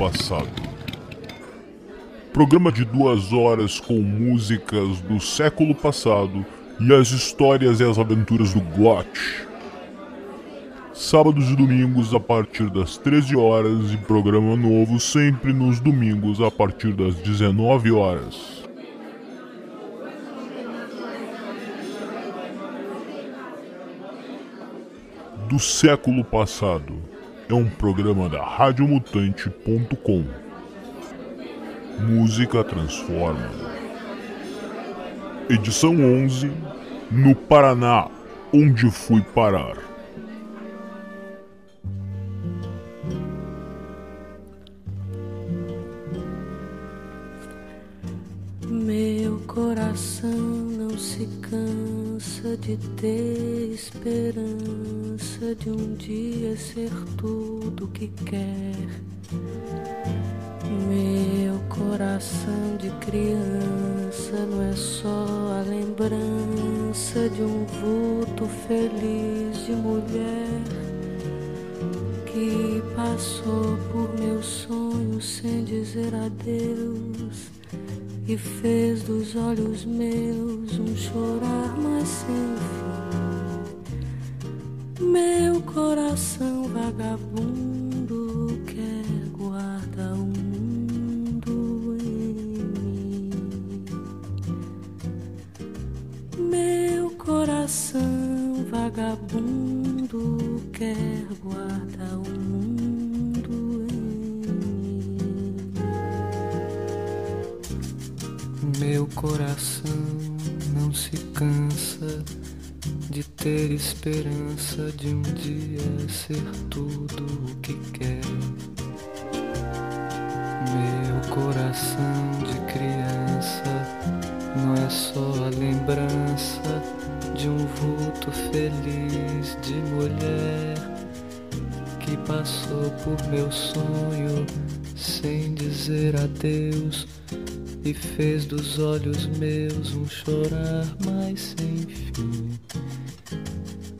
passado. Programa de duas horas com músicas do século passado e as histórias e as aventuras do GOT. Sábados e domingos a partir das 13 horas e programa novo sempre nos domingos a partir das 19 horas. Do século passado é um programa da radiomutante.com. Música transforma. Edição 11 no Paraná, onde fui parar. Meu coração não se cansa de ter esperança de um dia ser tudo que quer. Meu coração de criança não é só a lembrança de um vulto feliz de mulher que passou por meus sonhos sem dizer adeus e fez dos olhos meus um chorar mais sem fim. Meu coração vagabundo quer guardar o mundo em mim. Meu coração vagabundo quer guardar o mundo Meu coração não se cansa de ter esperança de um dia ser tudo o que quer. Meu coração de criança não é só a lembrança de um vulto feliz de mulher que passou por meu sonho sem dizer adeus e fez dos olhos meus um chorar mais sem fim.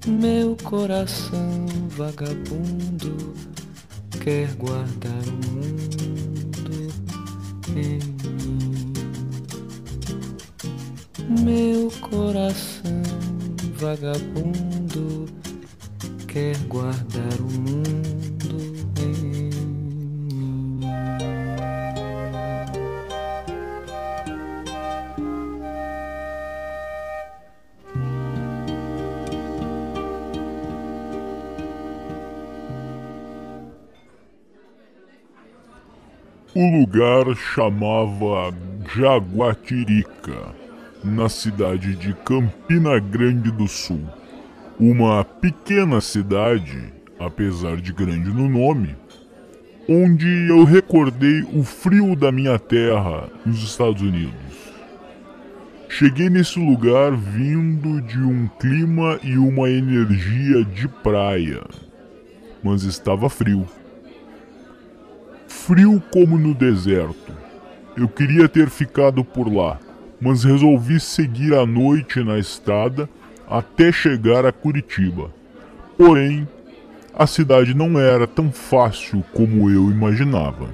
Meu coração vagabundo quer guardar o mundo em mim. Meu coração vagabundo quer guardar o mundo O lugar chamava Jaguatirica, na cidade de Campina Grande do Sul. Uma pequena cidade, apesar de grande no nome, onde eu recordei o frio da minha terra nos Estados Unidos. Cheguei nesse lugar vindo de um clima e uma energia de praia, mas estava frio frio como no deserto. Eu queria ter ficado por lá, mas resolvi seguir a noite na estrada até chegar a Curitiba. Porém, a cidade não era tão fácil como eu imaginava.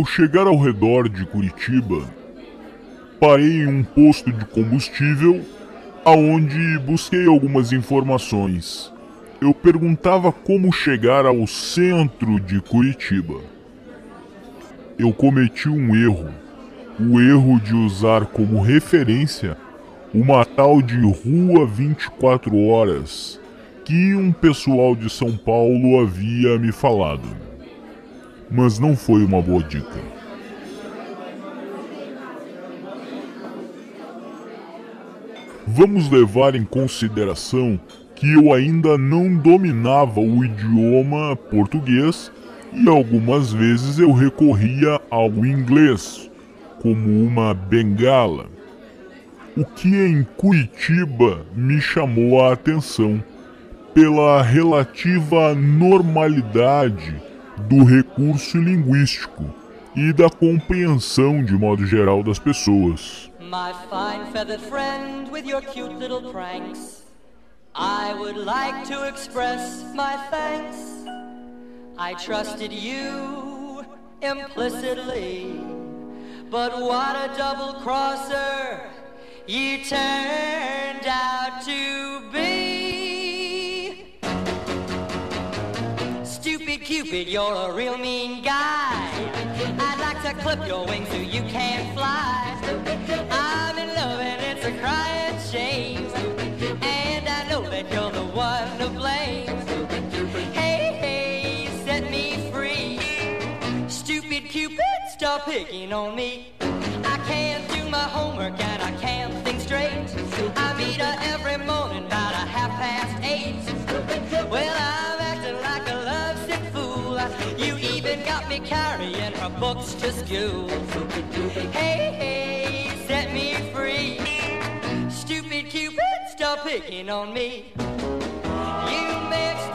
Ao chegar ao redor de Curitiba, parei em um posto de combustível aonde busquei algumas informações. Eu perguntava como chegar ao centro de Curitiba. Eu cometi um erro, o erro de usar como referência uma tal de Rua 24 Horas que um pessoal de São Paulo havia me falado. Mas não foi uma boa dica. Vamos levar em consideração que eu ainda não dominava o idioma português e algumas vezes eu recorria ao inglês como uma bengala. O que em Curitiba me chamou a atenção pela relativa normalidade do recurso linguístico e da compreensão de modo geral das pessoas. My fine feathered friend with your cute little pranks. I would like to express my thanks. I trusted you implicitly, but what a double crosser you turned out to Cupid, you're a real mean guy. I'd like to clip your wings so you can't fly. I'm in love and it's a crying shame. And I know that you're the one to blame. Hey, hey, set me free. Stupid Cupid, stop picking on me. I can't do my homework and I can't think straight. I meet her every morning about a half past eight. Well, I'm carrying her books to school. Hey, hey, set me free. Stupid Cupid, stop picking on me. You mixed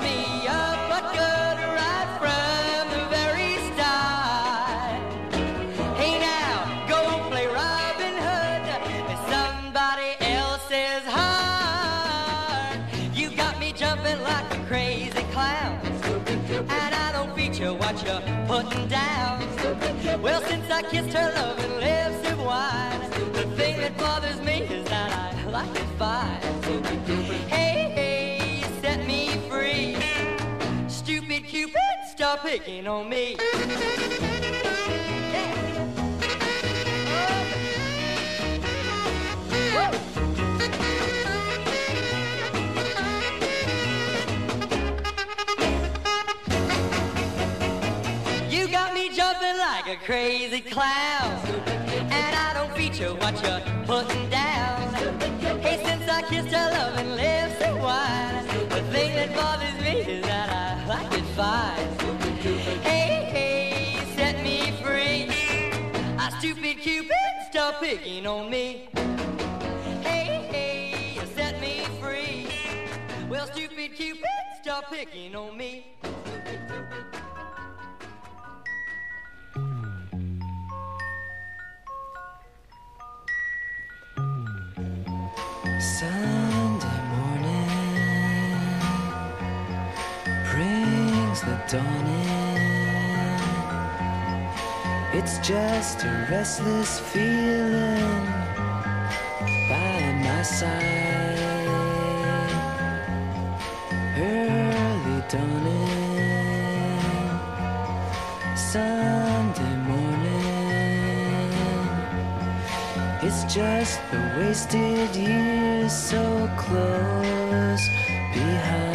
I don't what you're putting down. Well, since I kissed her loving lips of wine, the thing that bothers me is that I like it fine. Hey, hey, set me free. Stupid Cupid, stop picking on me. Like a crazy clown. And I don't feature what you're putting down. Hey, since I kissed her loving lips and wine, the thing that bothers me is that I like it fine. Hey, hey, set me free. A stupid Cupid, stop picking on me. Hey, hey, set me free. Well, stupid Cupid, stop picking on me. Dawn in. It's just a restless feeling by my side. Early dawning, Sunday morning. It's just the wasted years so close behind.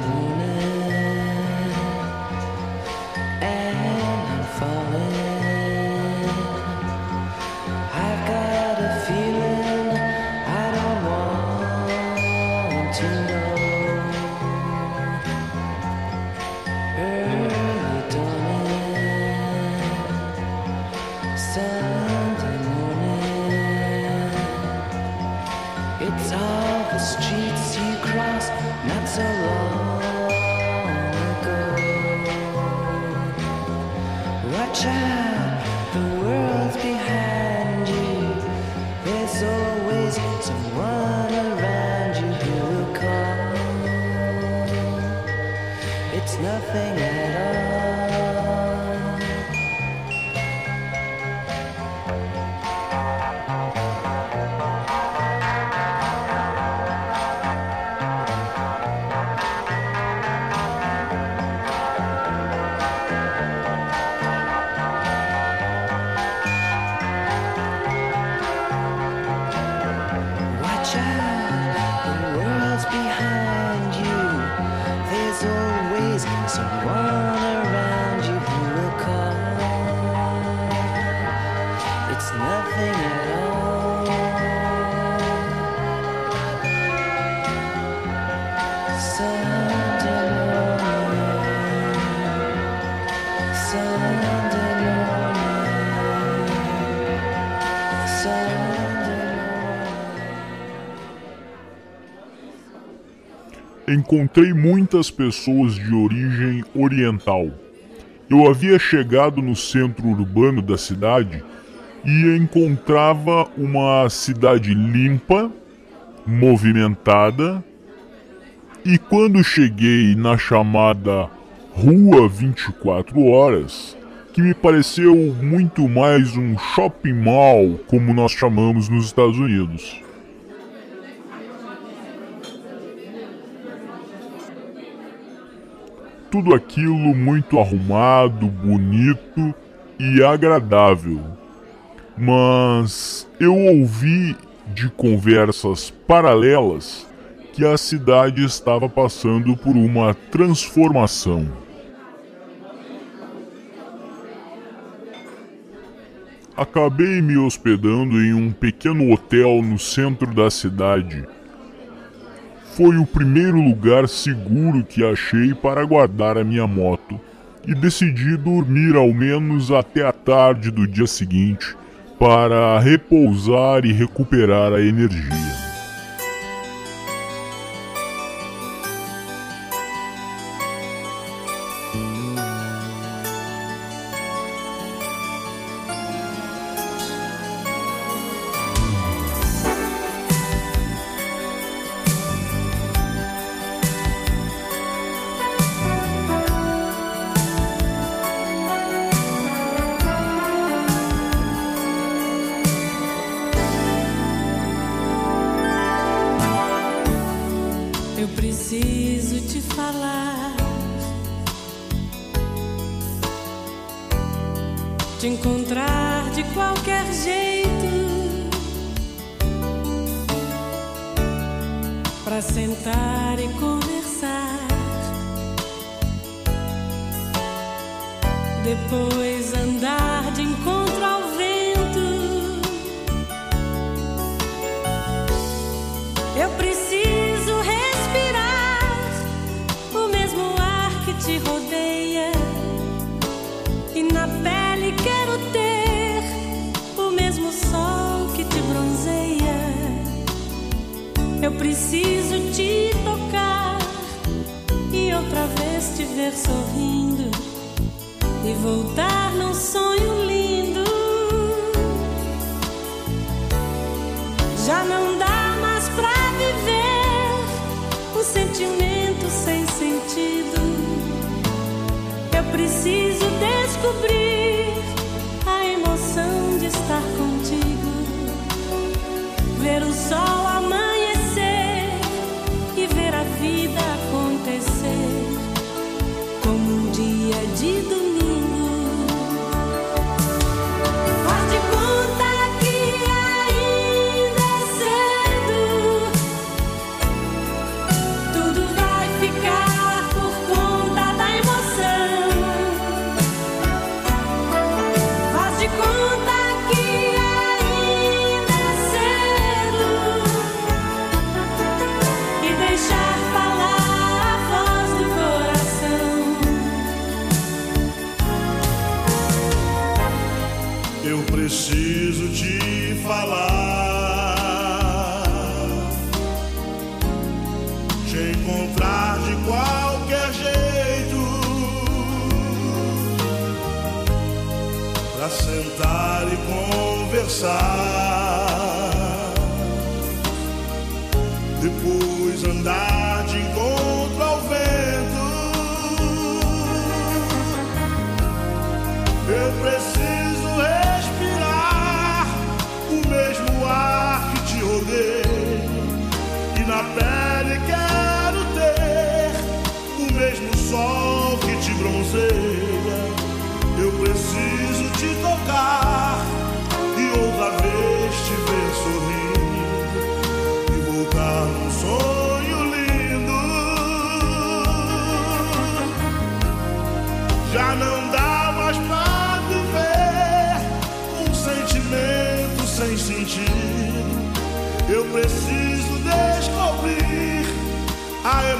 child. Encontrei muitas pessoas de origem oriental. Eu havia chegado no centro urbano da cidade e encontrava uma cidade limpa, movimentada, e quando cheguei na chamada Rua 24 Horas, que me pareceu muito mais um shopping mall, como nós chamamos nos Estados Unidos. Tudo aquilo muito arrumado, bonito e agradável. Mas eu ouvi de conversas paralelas que a cidade estava passando por uma transformação. Acabei me hospedando em um pequeno hotel no centro da cidade foi o primeiro lugar seguro que achei para guardar a minha moto e decidi dormir ao menos até a tarde do dia seguinte para repousar e recuperar a energia. Preciso te falar. Te encontrar de qualquer jeito. Pra sentar e conversar. Depois andar preciso te tocar e outra vez te ver sorrindo e voltar num sonho lindo. Já não dá mais pra viver um sentimento sem sentido. Eu preciso descobrir a emoção de estar contigo, ver o sol conversar.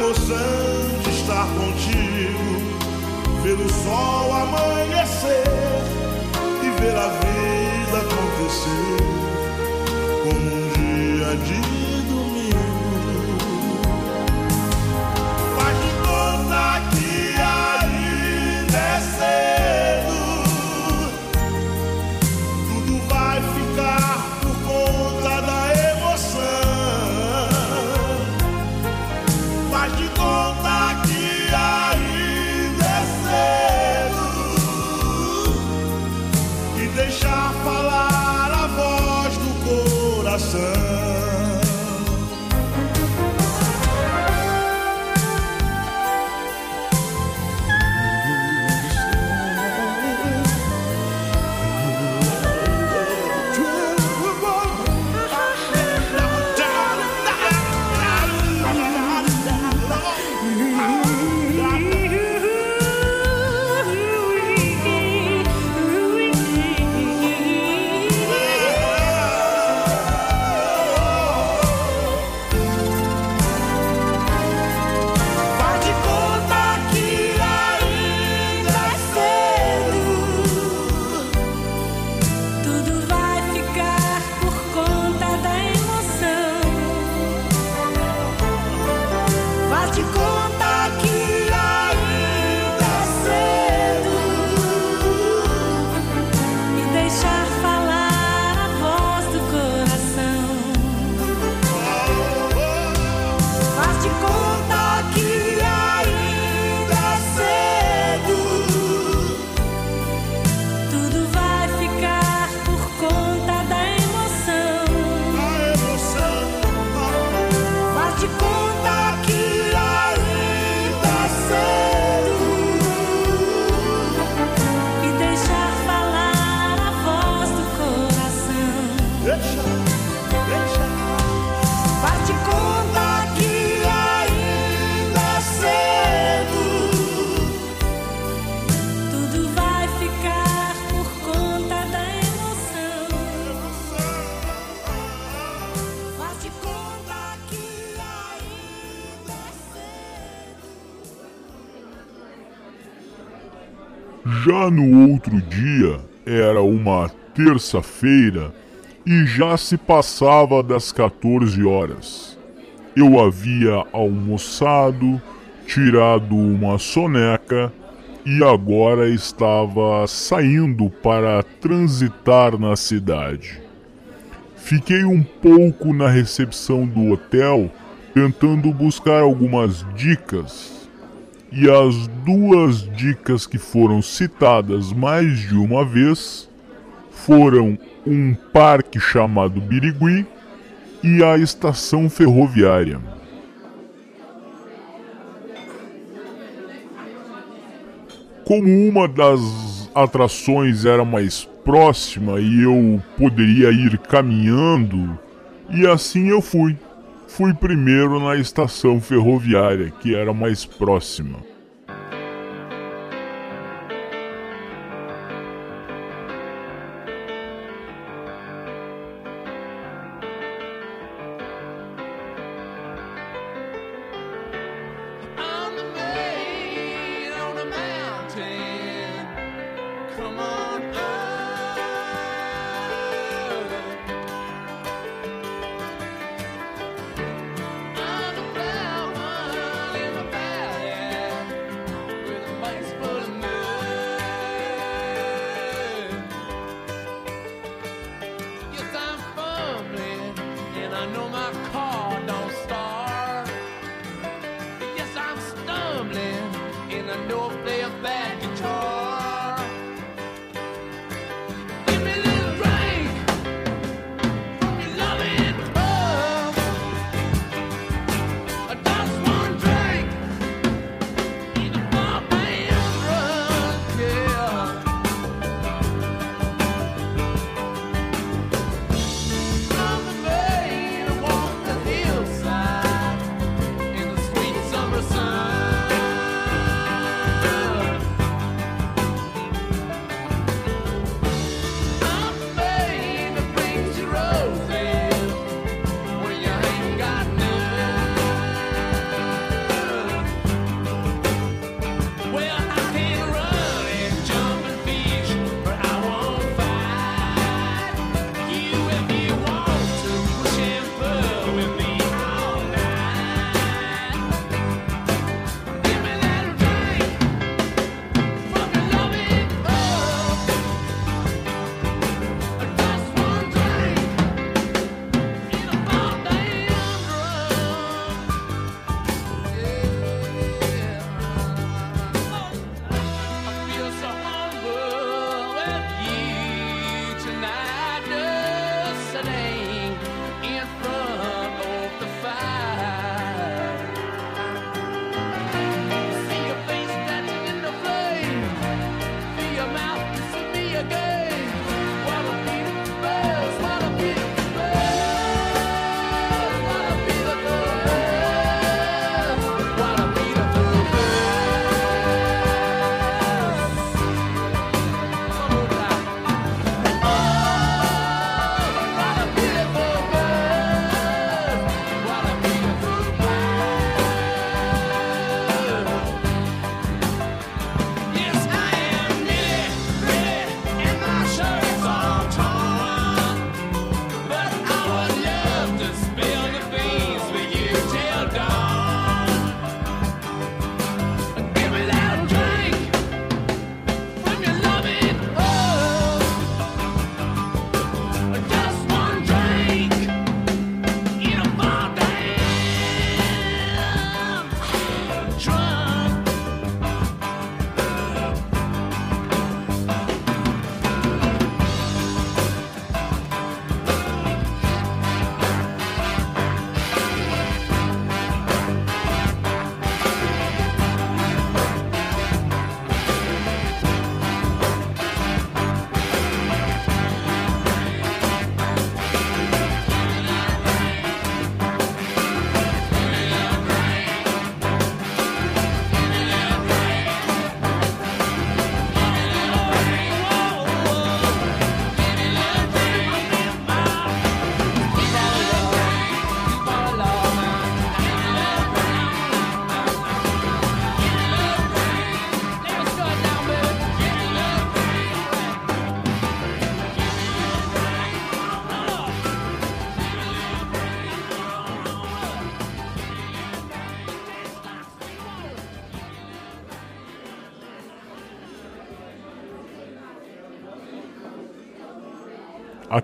Emoção de estar contigo, ver o sol amanhecer e ver a vida acontecer como um dia de no outro dia, era uma terça-feira e já se passava das 14 horas. Eu havia almoçado, tirado uma soneca e agora estava saindo para transitar na cidade. Fiquei um pouco na recepção do hotel tentando buscar algumas dicas e as duas dicas que foram citadas mais de uma vez foram um parque chamado Birigui e a estação ferroviária. Como uma das atrações era mais próxima e eu poderia ir caminhando, e assim eu fui. Fui primeiro na estação ferroviária, que era mais próxima.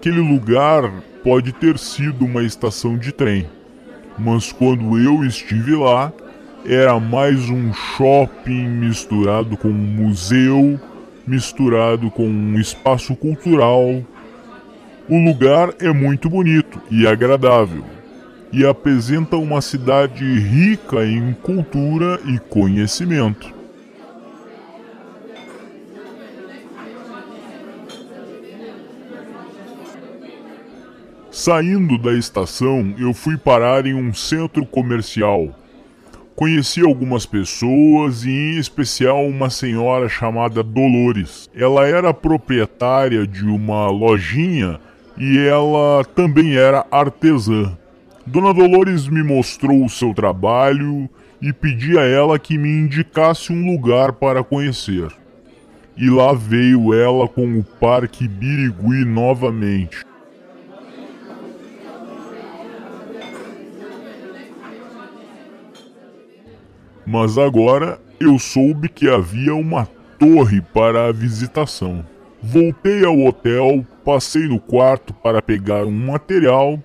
Aquele lugar pode ter sido uma estação de trem, mas quando eu estive lá, era mais um shopping misturado com um museu, misturado com um espaço cultural. O lugar é muito bonito e agradável e apresenta uma cidade rica em cultura e conhecimento. Saindo da estação, eu fui parar em um centro comercial. Conheci algumas pessoas e, em especial, uma senhora chamada Dolores. Ela era proprietária de uma lojinha e ela também era artesã. Dona Dolores me mostrou o seu trabalho e pedi a ela que me indicasse um lugar para conhecer. E lá veio ela com o Parque Birigui novamente. Mas agora eu soube que havia uma torre para a visitação. Voltei ao hotel, passei no quarto para pegar um material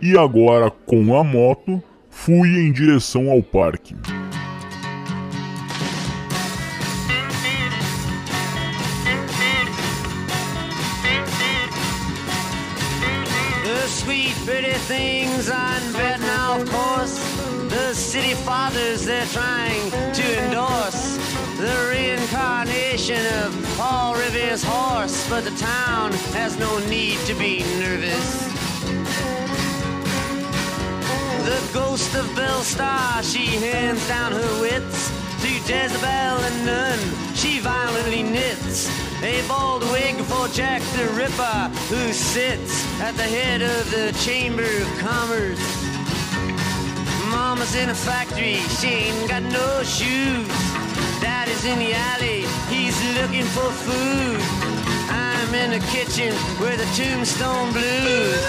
e agora, com a moto, fui em direção ao parque. The sweet, pretty things on course. The city fathers they're trying to endorse. The reincarnation of Paul Revere's horse. But the town has no need to be nervous. The ghost of Belle Star, she hands down her wits to Jezebel and Nun. She violently knits a bald wig for Jack the Ripper, who sits at the head of the Chamber of Commerce. Mama's in a factory, she ain't got no shoes. Daddy's in the alley, he's looking for food. I'm in the kitchen where the tombstone blues.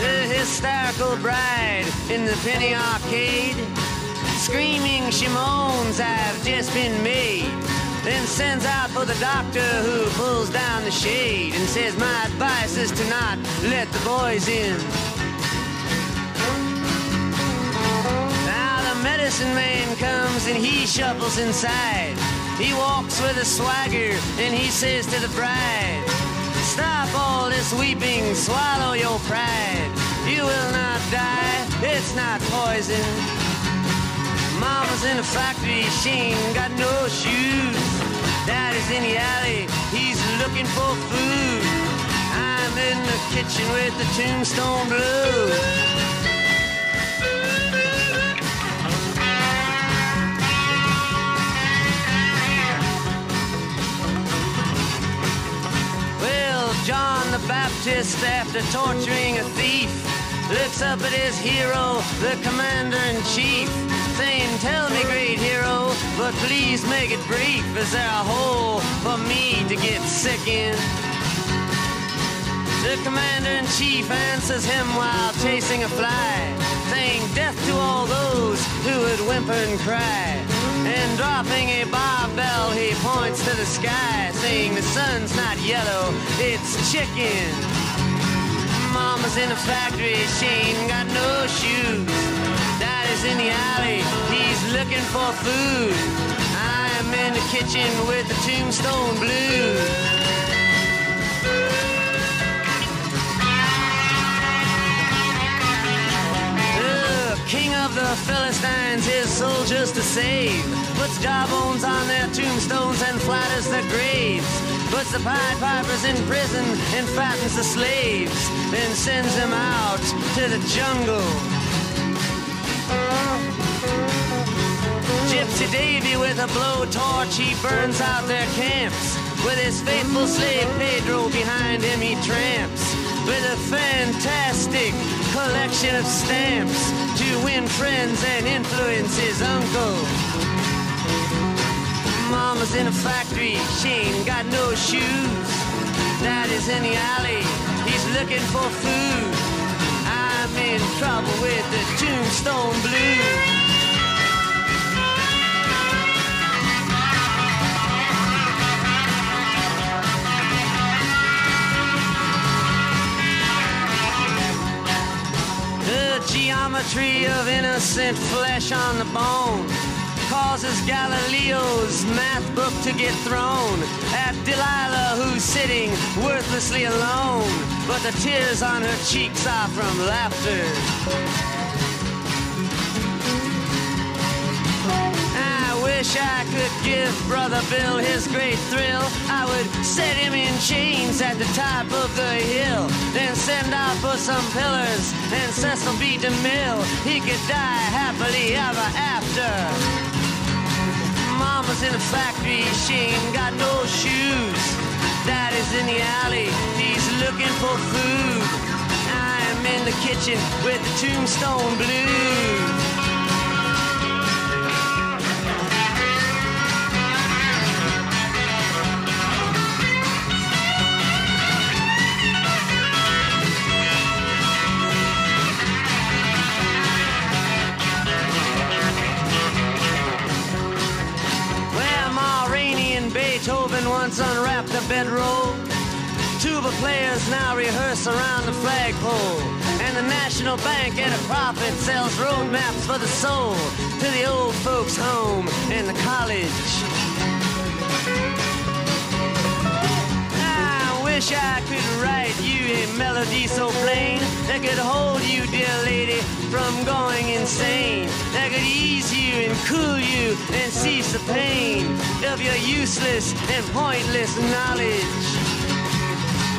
The hysterical bride in the penny arcade. Screaming she moans, I've just been made. Then sends out for the doctor who pulls down the shade and says, My advice is to not let the boys in. Now the medicine man comes and he shuffles inside. He walks with a swagger and he says to the bride, Stop all this weeping, swallow your pride. You will not die, it's not poison. Mama's in a factory, she ain't got no shoes. Daddy's in the alley, he's looking for food. I'm in the kitchen with the tombstone blues. John the Baptist, after torturing a thief, looks up at his hero, the commander in chief, saying, Tell me, great hero, but please make it brief. Is there a hole for me to get sick in? The commander in chief answers him while chasing a fly, saying, Death to all those who would whimper and cry. And dropping a barbell, he points to the sky, saying, The sun's not yellow, it's chicken. Mama's in a factory, she ain't got no shoes. In the alley, he's looking for food. I'm in the kitchen with the tombstone blues. King of the Philistines, his soldiers to save. Puts jawbones on their tombstones and flatters their graves. Puts the Pied Pipers in prison and fattens the slaves. Then sends them out to the jungle. Gypsy Davy with a blowtorch, he burns out their camps. With his faithful slave Pedro behind him, he tramps. With a fantastic collection of stamps to win friends and influence his uncle. Mama's in a factory, she ain't got no shoes. Daddy's in the alley, he's looking for food. In trouble with the tombstone blues. The geometry of innocent flesh on the bone causes Galileo's math book to get thrown at Delilah, who's sitting worthlessly alone. But the tears on her cheeks are from laughter. I wish I could give Brother Bill his great thrill. I would set him in chains at the top of the hill, then send out for some pillars and Cecil B. DeMille. He could die happily ever after. Mama's in the factory, she ain't got no shoes. Daddy's in the alley, he's looking for food. I'm in the kitchen with the tombstone blues. Bedroll. Tuba players now rehearse around the flagpole. And the National Bank at a profit sells roadmaps for the soul to the old folks' home and the college. Wish I could write you a melody so plain that could hold you, dear lady, from going insane. That could ease you and cool you and cease the pain of your useless and pointless knowledge.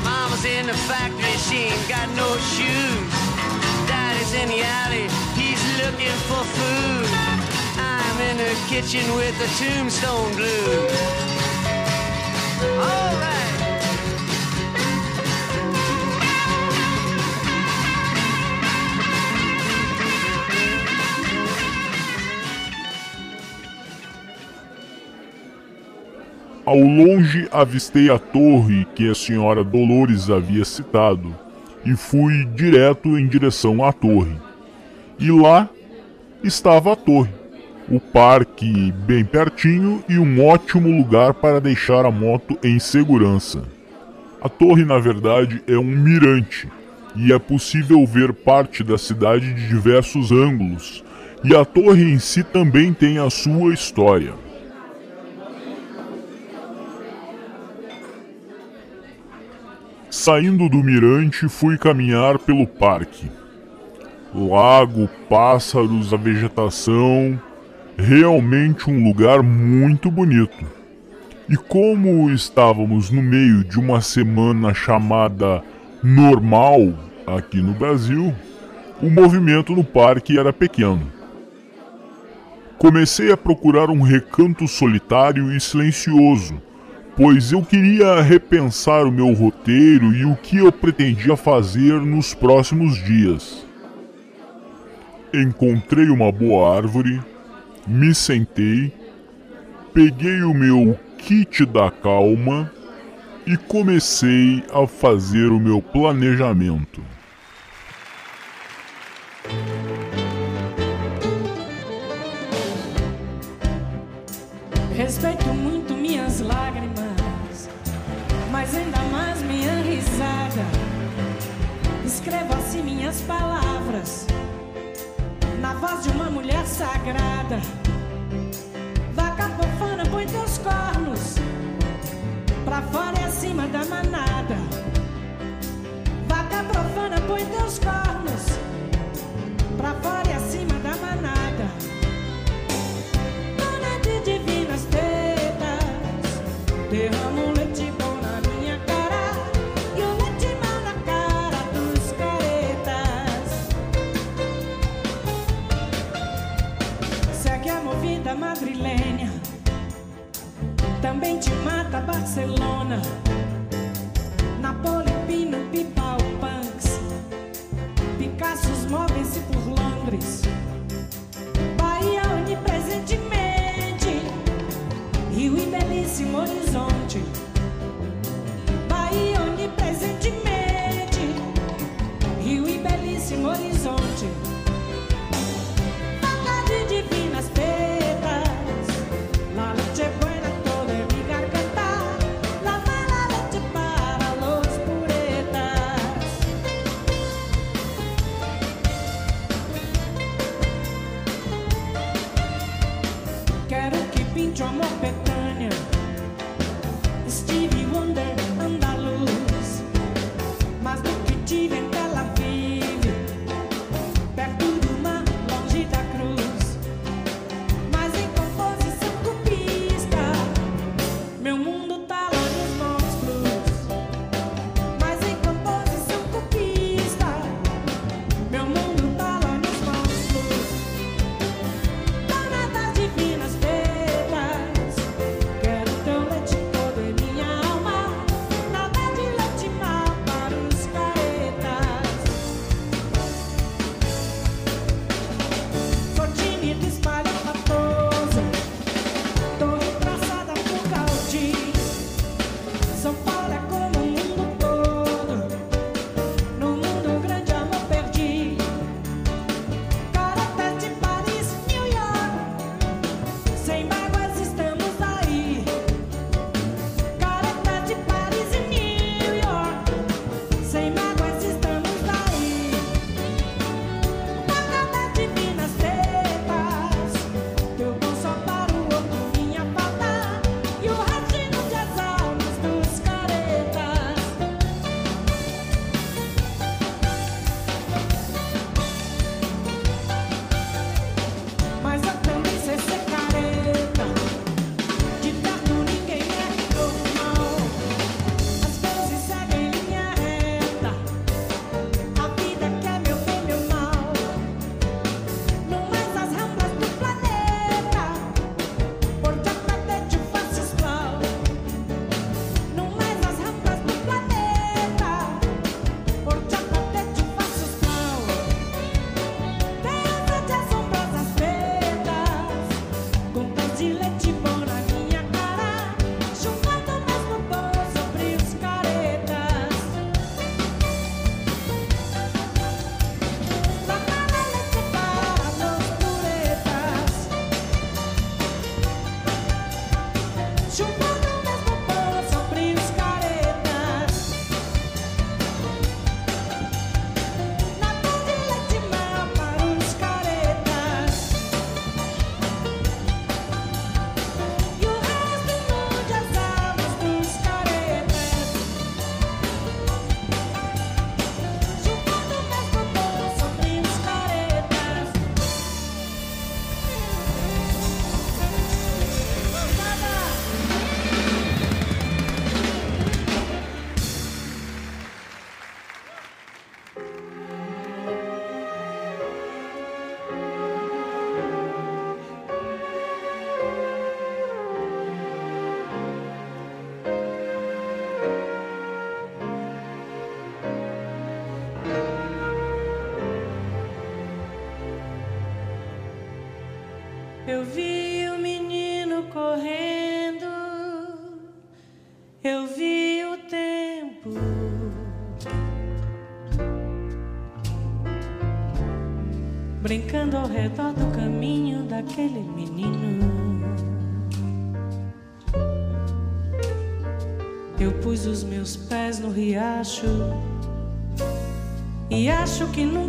Mama's in the factory, she ain't got no shoes. Daddy's in the alley, he's looking for food. I'm in the kitchen with the tombstone blues. All right. Ao longe avistei a torre que a senhora Dolores havia citado e fui direto em direção à torre. E lá estava a torre, o parque bem pertinho e um ótimo lugar para deixar a moto em segurança. A torre, na verdade, é um mirante e é possível ver parte da cidade de diversos ângulos, e a torre em si também tem a sua história. Saindo do mirante, fui caminhar pelo parque. Lago, pássaros, a vegetação, realmente um lugar muito bonito. E como estávamos no meio de uma semana chamada normal aqui no Brasil, o movimento no parque era pequeno. Comecei a procurar um recanto solitário e silencioso pois eu queria repensar o meu roteiro e o que eu pretendia fazer nos próximos dias. Encontrei uma boa árvore, me sentei, peguei o meu kit da calma e comecei a fazer o meu planejamento. Respeito ainda mais minha risada. Escrevo assim minhas palavras, na voz de uma mulher sagrada. Vaca profana, põe teus cornos pra fora e acima da manada. Vaca profana, põe teus cornos pra fora e acima time.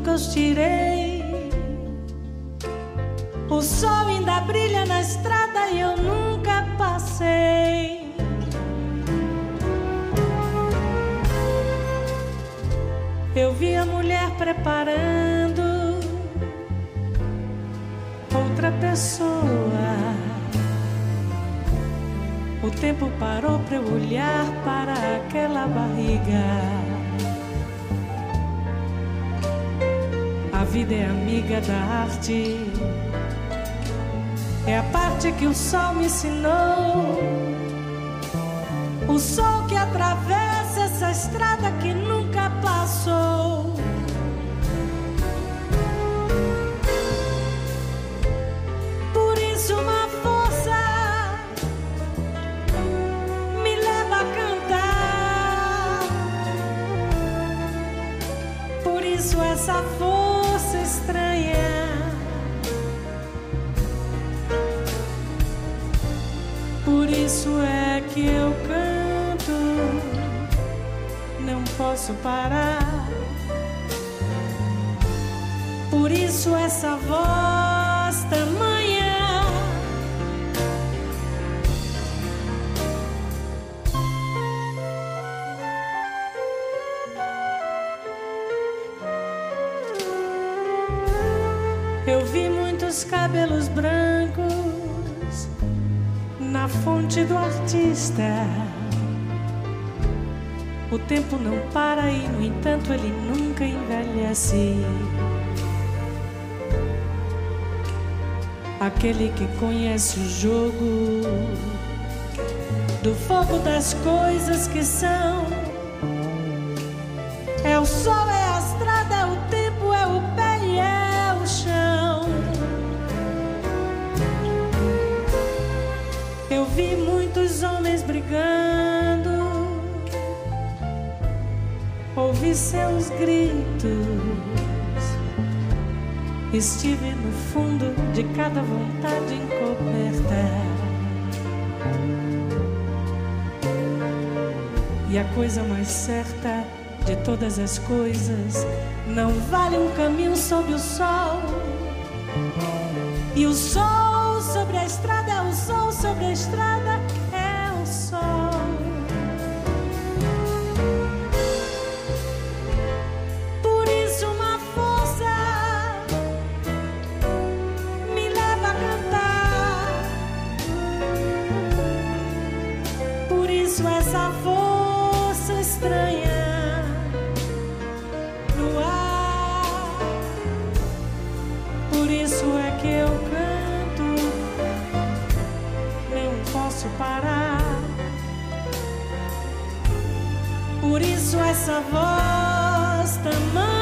Nunca os tirei. O sol ainda brilha na estrada e eu nunca passei. Eu vi a mulher preparando outra pessoa. O tempo parou para eu olhar para aquela barriga. Vida é amiga da arte é a parte que o sol me ensinou. O sol que atravessa essa estrada que nunca passou. isso essa voz tamanha. Eu vi muitos cabelos brancos na fonte do artista. O tempo não para e, no entanto, ele nunca envelhece. Aquele que conhece o jogo do fogo das coisas que são. É o sol, é a estrada, é o tempo, é o pé e é o chão. Eu vi muitos homens brigando, ouvi seus gritos. Estive no fundo de cada vontade encoberta. E a coisa mais certa de todas as coisas não vale um caminho sob o sol. E o sol sobre a estrada é o sol sobre a estrada essa voz tamanha.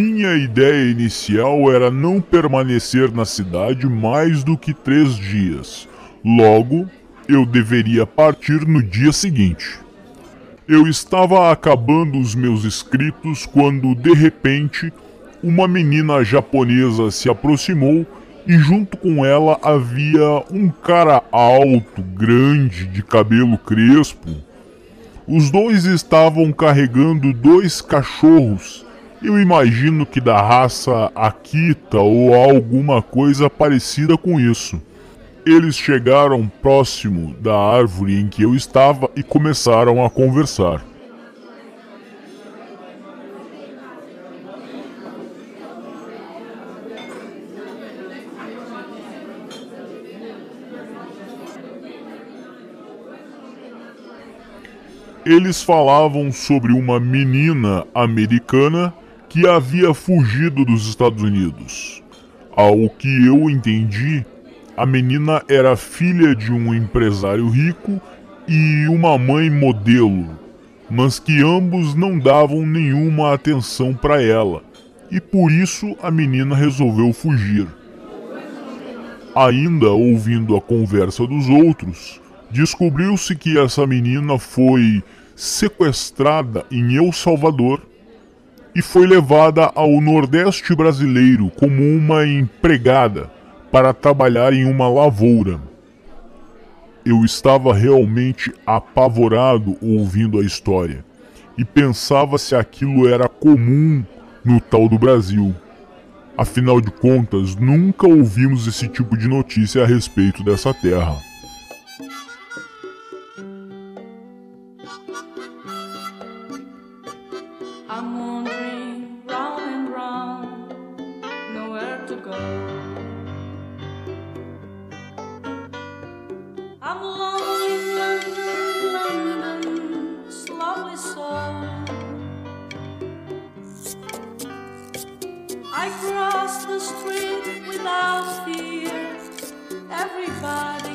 Minha ideia inicial era não permanecer na cidade mais do que três dias. Logo, eu deveria partir no dia seguinte. Eu estava acabando os meus escritos quando, de repente, uma menina japonesa se aproximou e, junto com ela, havia um cara alto, grande, de cabelo crespo. Os dois estavam carregando dois cachorros. Eu imagino que da raça Akita ou alguma coisa parecida com isso. Eles chegaram próximo da árvore em que eu estava e começaram a conversar. Eles falavam sobre uma menina americana que havia fugido dos Estados Unidos. Ao que eu entendi, a menina era filha de um empresário rico e uma mãe modelo, mas que ambos não davam nenhuma atenção para ela, e por isso a menina resolveu fugir. Ainda ouvindo a conversa dos outros, descobriu-se que essa menina foi sequestrada em El Salvador e foi levada ao Nordeste brasileiro como uma empregada para trabalhar em uma lavoura. Eu estava realmente apavorado ouvindo a história e pensava se aquilo era comum no tal do Brasil. Afinal de contas, nunca ouvimos esse tipo de notícia a respeito dessa terra. Cross the street without fear. Everybody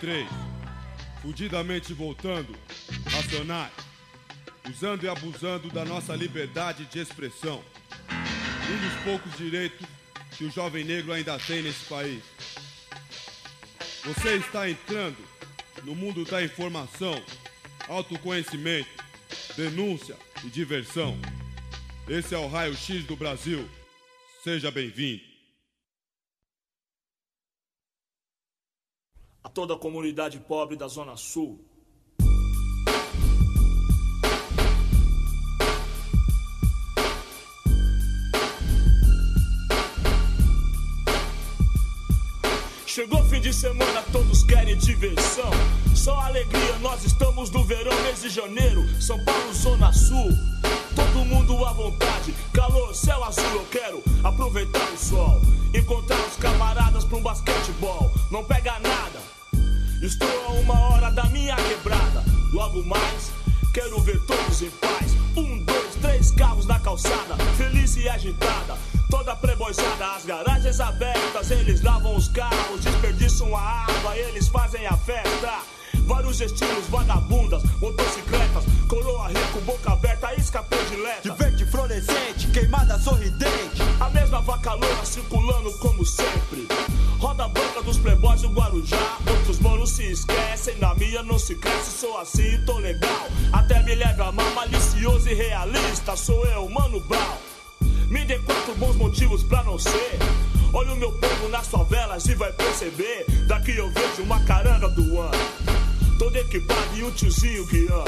1993. Fudidamente voltando, racionais. Usando e abusando da nossa liberdade de expressão. Um dos poucos direitos que o jovem negro ainda tem nesse país. Você está entrando no mundo da informação, autoconhecimento, denúncia e diversão. Esse é o Raio X do Brasil. Seja bem-vindo. A toda a comunidade pobre da Zona Sul. Chegou fim de semana, todos querem diversão. Só alegria, nós estamos no verão, mês de janeiro. São Paulo, Zona Sul. Todo mundo à vontade, calor, céu azul. Eu quero aproveitar o sol. Encontrar os camaradas pra um basquetebol. Não pega nada, estou a uma hora da minha quebrada. Logo mais, quero ver todos em paz. Um, dois, três carros na calçada, feliz e agitada. Toda preboizada, as garagens abertas, eles lavam os carros, desperdiçam a água, eles fazem a festa. Vários estilos, vagabundas, motocicletas, coroa rico, boca aberta, isca predileta. De verde fluorescente, queimada sorridente. A mesma vaca calor circulando como sempre. Roda a banca dos playboys do Guarujá. Outros manos se esquecem, na minha não se cresce. Sou assim, tô legal. Até me leve a mal, malicioso e realista. Sou eu, Mano Brown. Me dê quatro bons motivos pra não ser. Olha o meu povo nas favelas e vai perceber. Daqui eu vejo uma caranga do ano. Todo equipado e um tiozinho ama.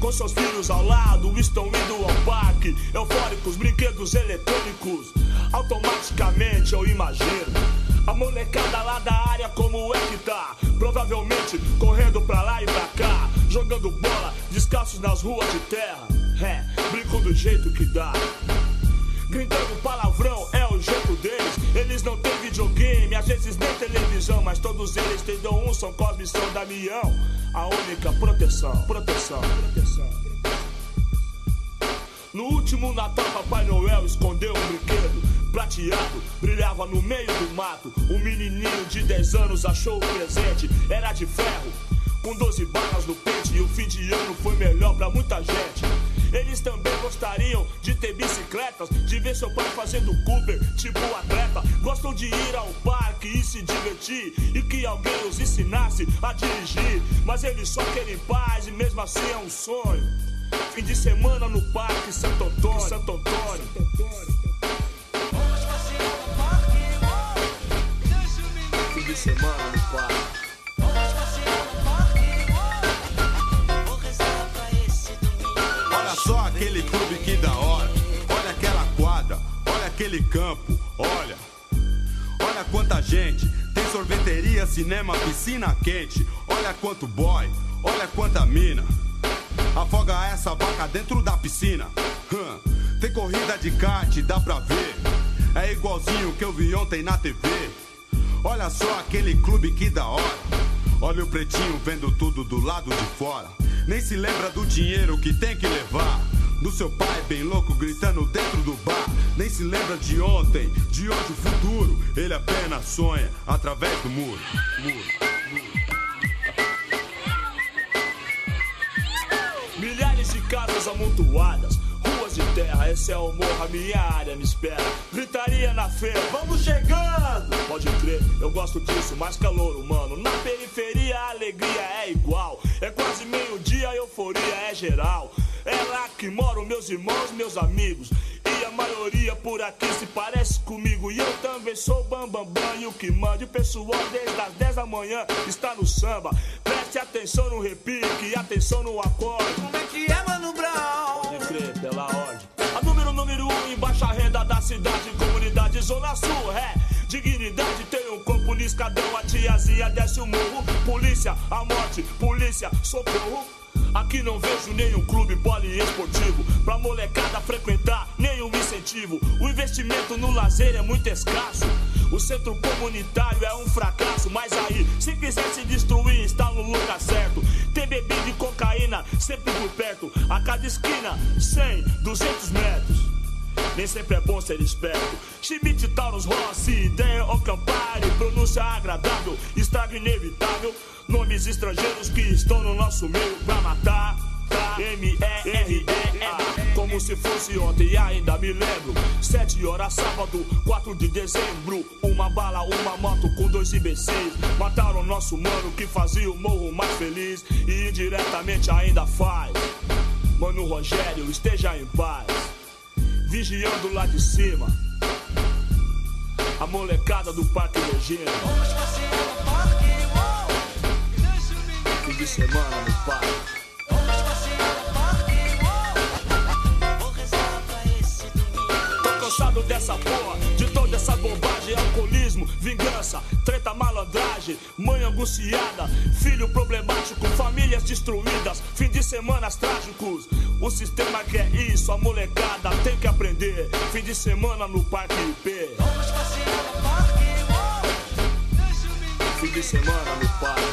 Com seus filhos ao lado, estão indo ao parque. Eufóricos, brinquedos eletrônicos. Automaticamente eu imagino. A molecada lá da área como é que tá? Provavelmente correndo pra lá e pra cá. Jogando bola, descalços nas ruas de terra. É, brinco do jeito que dá. Gritando palavrão é o jeito deles. Eles não têm videogame, às vezes nem televisão, mas todos eles têm dom um, são Cosme, são Damião. A única proteção, proteção, proteção. No último Natal, Papai Noel escondeu um brinquedo prateado, brilhava no meio do mato. Um menininho de 10 anos achou o presente, era de ferro, com 12 barras no pente. E o fim de ano foi melhor pra muita gente. Eles também gostariam de ter bicicletas, de ver seu pai fazendo Cooper, tipo atleta. Gostam de ir ao parque e se divertir, e que alguém os ensinasse a dirigir. Mas eles só querem paz, e mesmo assim é um sonho. Fim de semana no parque Santo Antônio. Santo Antônio. Fim de semana no parque. Aquele clube que da hora. Olha aquela quadra. Olha aquele campo. Olha. Olha quanta gente. Tem sorveteria, cinema, piscina quente. Olha quanto boy. Olha quanta mina. Afoga essa vaca dentro da piscina. Hum, Tem corrida de kart, dá pra ver. É igualzinho que eu vi ontem na TV. Olha só aquele clube que da hora. Olha o pretinho vendo tudo do lado de fora. Nem se lembra do dinheiro que tem que levar. Do seu pai bem louco gritando dentro do bar. Nem se lembra de ontem, de hoje o futuro. Ele apenas sonha através do muro. muro. Milhares de casas amontoadas, ruas de terra, esse é o morro, a minha área me espera. Gritaria na feira, vamos chegando! Pode crer, eu gosto disso, mais calor humano. Na periferia a alegria é igual, é quase meio-dia, euforia é geral. É lá que moram meus irmãos, meus amigos. E a maioria por aqui se parece comigo. E eu também sou bambambam bam, bam, e o que manda. O pessoal desde as 10 da manhã está no samba. Preste atenção no repique, atenção no acorde. Como é que é, Mano Brown? Pode crer, pela ordem. A número, número um em baixa renda da cidade, comunidade Zona Sul, é. Dignidade tem um corpo no escadão, a tiazinha desce o morro. Polícia, a morte, polícia, socorro. Aqui não vejo nenhum clube poliesportivo pra molecada frequentar, nenhum incentivo. O investimento no lazer é muito escasso. O centro comunitário é um fracasso, mas aí, se quiser se destruir, está no lugar certo. Tem bebida e cocaína sempre por perto. A cada esquina, 100, 200 metros. Nem sempre é bom ser esperto. Schmidt, Taurus, Rossi, ideia ou Campari. Pronúncia agradável, estrago inevitável. Nomes estrangeiros que estão no nosso meio pra matar. Tá? M-E-R-E-A Como se fosse ontem, ainda me lembro. Sete horas, sábado, 4 de dezembro. Uma bala, uma moto com dois imbecis. Mataram nosso mano que fazia o morro mais feliz. E indiretamente ainda faz. Mano Rogério, esteja em paz vigiando lá de cima. A molecada do Parque Regina. Fim de semana no parque. Tô cansado dessa porra, de toda essa bobagem, alcoolismo, vingança, treta, malandragem, mãe angustiada, filho problemático, famílias destruídas, fim de semanas trágicos. O sistema quer isso, a molecada tem que aprender. Fim de semana no Parque IP. Fim de semana no parque.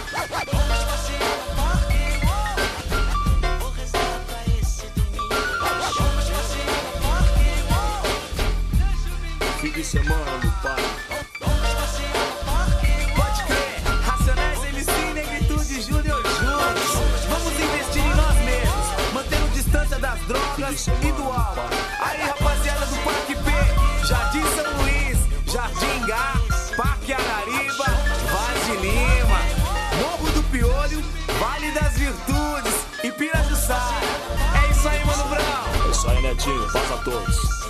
Fim de semana no parque. Pretinho. Paz a todos.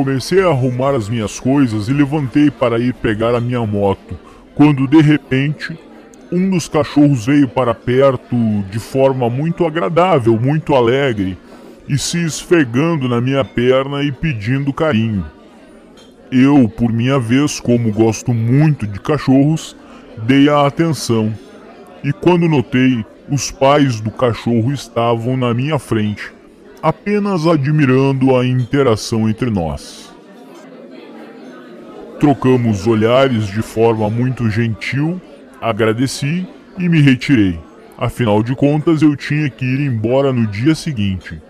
Comecei a arrumar as minhas coisas e levantei para ir pegar a minha moto, quando de repente um dos cachorros veio para perto de forma muito agradável, muito alegre, e se esfregando na minha perna e pedindo carinho. Eu, por minha vez, como gosto muito de cachorros, dei a atenção. E quando notei, os pais do cachorro estavam na minha frente apenas admirando a interação entre nós. Trocamos olhares de forma muito gentil, agradeci e me retirei. Afinal de contas, eu tinha que ir embora no dia seguinte.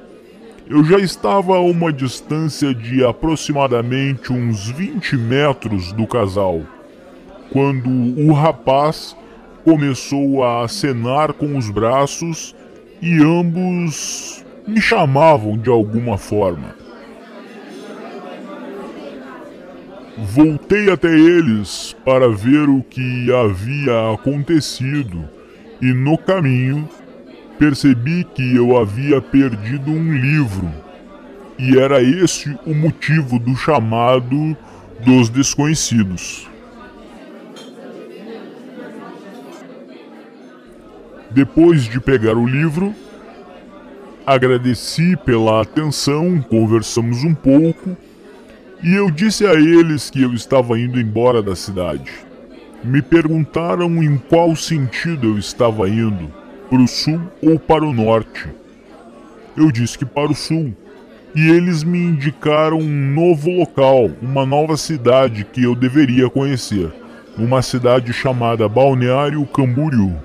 Eu já estava a uma distância de aproximadamente uns 20 metros do casal, quando o rapaz começou a acenar com os braços e ambos me chamavam de alguma forma. Voltei até eles para ver o que havia acontecido e no caminho percebi que eu havia perdido um livro e era esse o motivo do chamado dos desconhecidos. Depois de pegar o livro, agradeci pela atenção, conversamos um pouco e eu disse a eles que eu estava indo embora da cidade. Me perguntaram em qual sentido eu estava indo, para o sul ou para o norte. Eu disse que para o sul. E eles me indicaram um novo local, uma nova cidade que eu deveria conhecer. Uma cidade chamada Balneário Camboriú.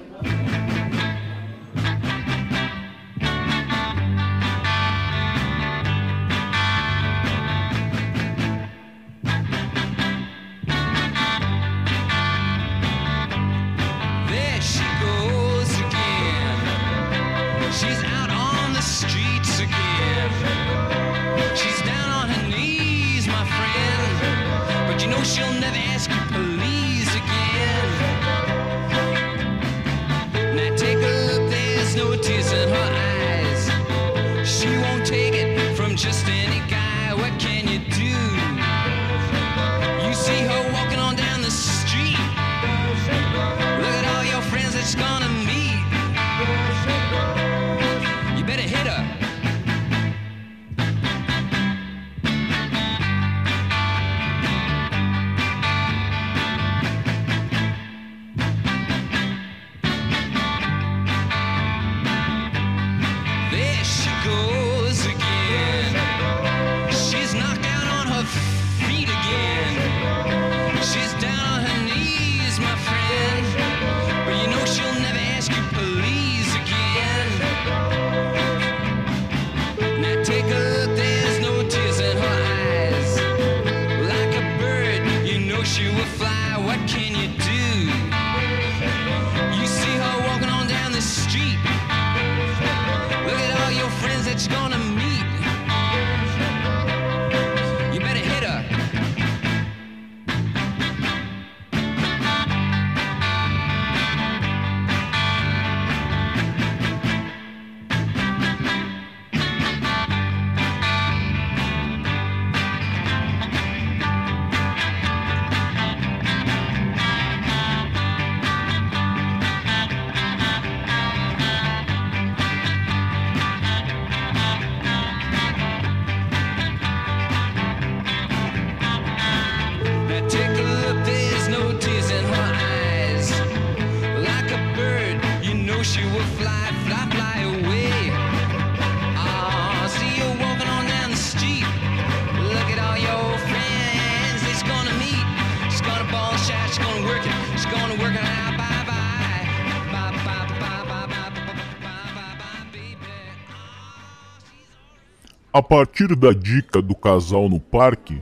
A partir da dica do casal no parque,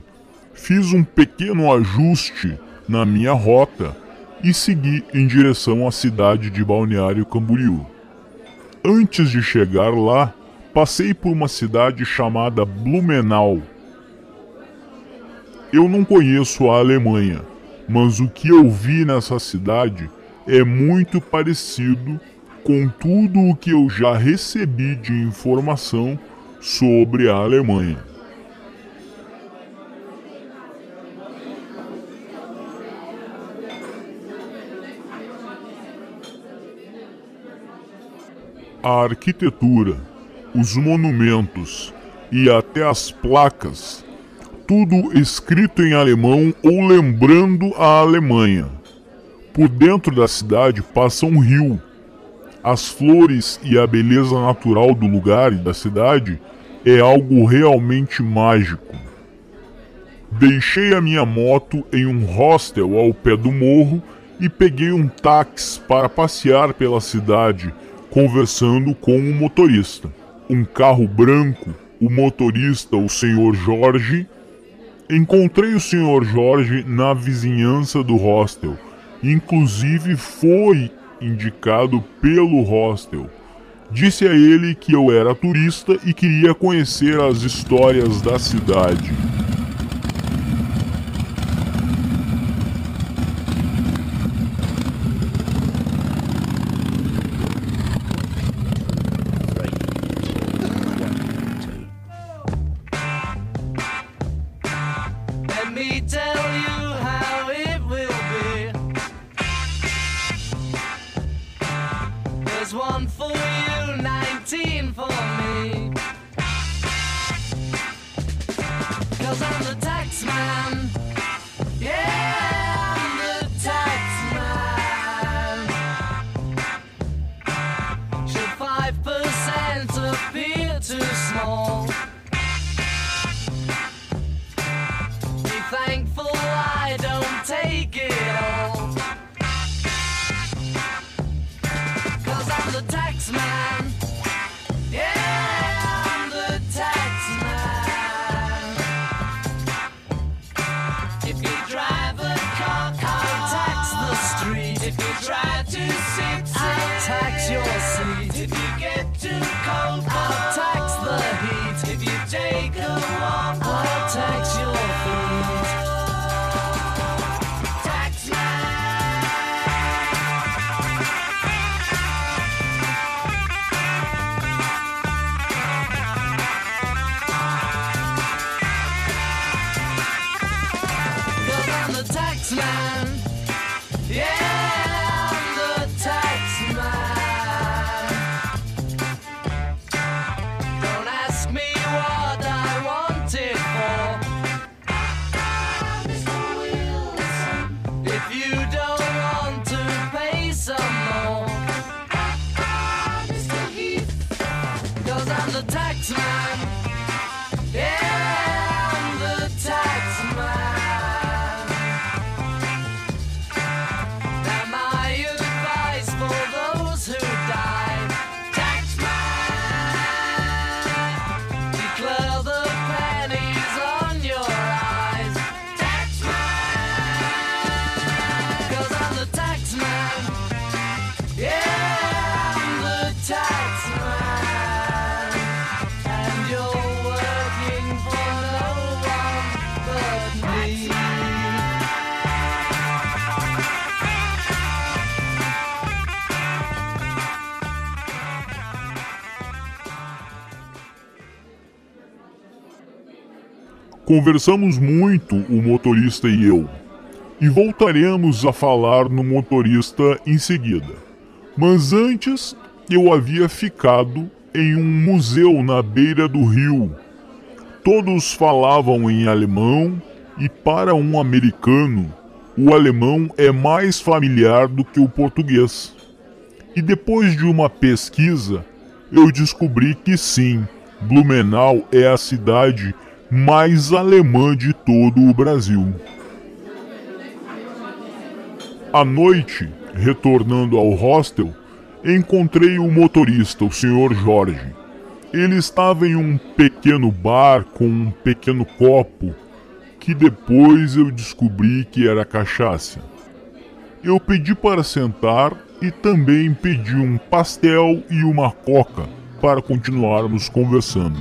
fiz um pequeno ajuste na minha rota e segui em direção à cidade de Balneário Camboriú. Antes de chegar lá, passei por uma cidade chamada Blumenau. Eu não conheço a Alemanha, mas o que eu vi nessa cidade é muito parecido com tudo o que eu já recebi de informação sobre a Alemanha. A arquitetura, os monumentos e até as placas, tudo escrito em alemão ou lembrando a Alemanha. Por dentro da cidade passa um rio. As flores e a beleza natural do lugar e da cidade é algo realmente mágico. Deixei a minha moto em um hostel ao pé do morro e peguei um táxi para passear pela cidade, conversando com o motorista. Um carro branco, o motorista, o senhor Jorge. Encontrei o senhor Jorge na vizinhança do hostel. Inclusive foi indicado pelo hostel. Disse a ele que eu era turista e queria conhecer as histórias da cidade. Conversamos muito, o motorista e eu, e voltaremos a falar no motorista em seguida. Mas antes, eu havia ficado em um museu na beira do rio. Todos falavam em alemão e, para um americano, o alemão é mais familiar do que o português. E depois de uma pesquisa, eu descobri que sim, Blumenau é a cidade mais alemã de todo o Brasil. À noite, retornando ao hostel, encontrei o motorista, o Sr. Jorge. Ele estava em um pequeno bar com um pequeno copo, que depois eu descobri que era cachaça. Eu pedi para sentar e também pedi um pastel e uma coca para continuarmos conversando.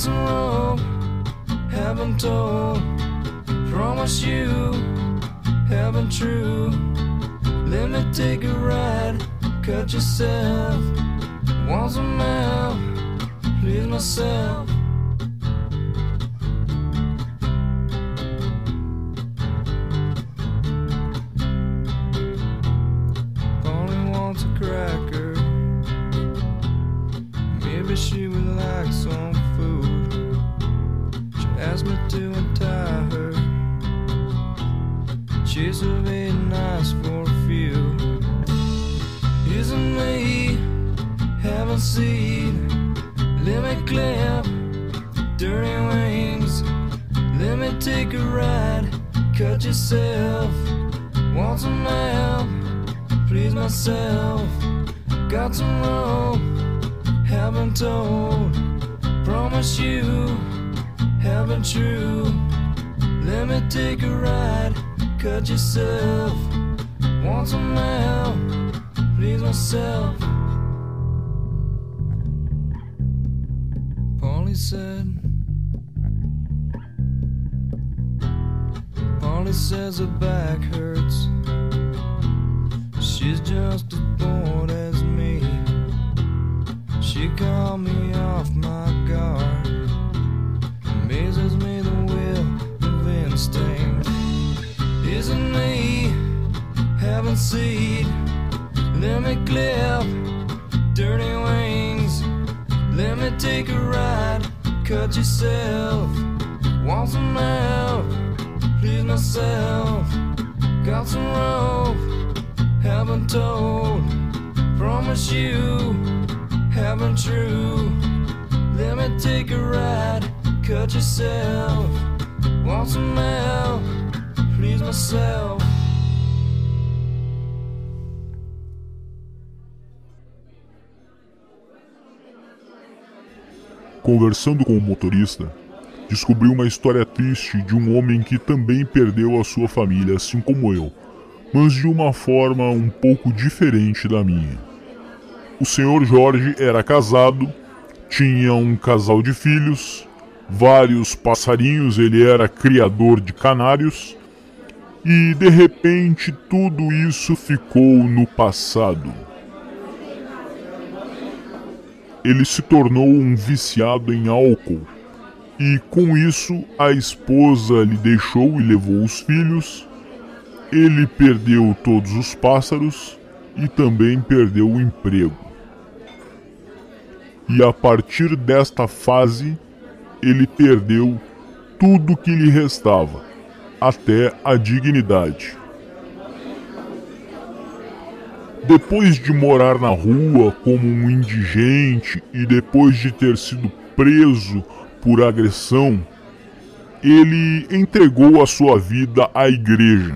Some rope, haven't told. Promise you, haven't true. Let me take a ride, cut yourself. Once a help, please myself. Conversando com o motorista, descobri uma história triste de um homem que também perdeu a sua família, assim como eu, mas de uma forma um pouco diferente da minha. O senhor Jorge era casado, tinha um casal de filhos, vários passarinhos, ele era criador de canários, e de repente tudo isso ficou no passado. Ele se tornou um viciado em álcool, e com isso a esposa lhe deixou e levou os filhos. Ele perdeu todos os pássaros e também perdeu o emprego. E a partir desta fase, ele perdeu tudo que lhe restava, até a dignidade. Depois de morar na rua como um indigente e depois de ter sido preso por agressão, ele entregou a sua vida à igreja.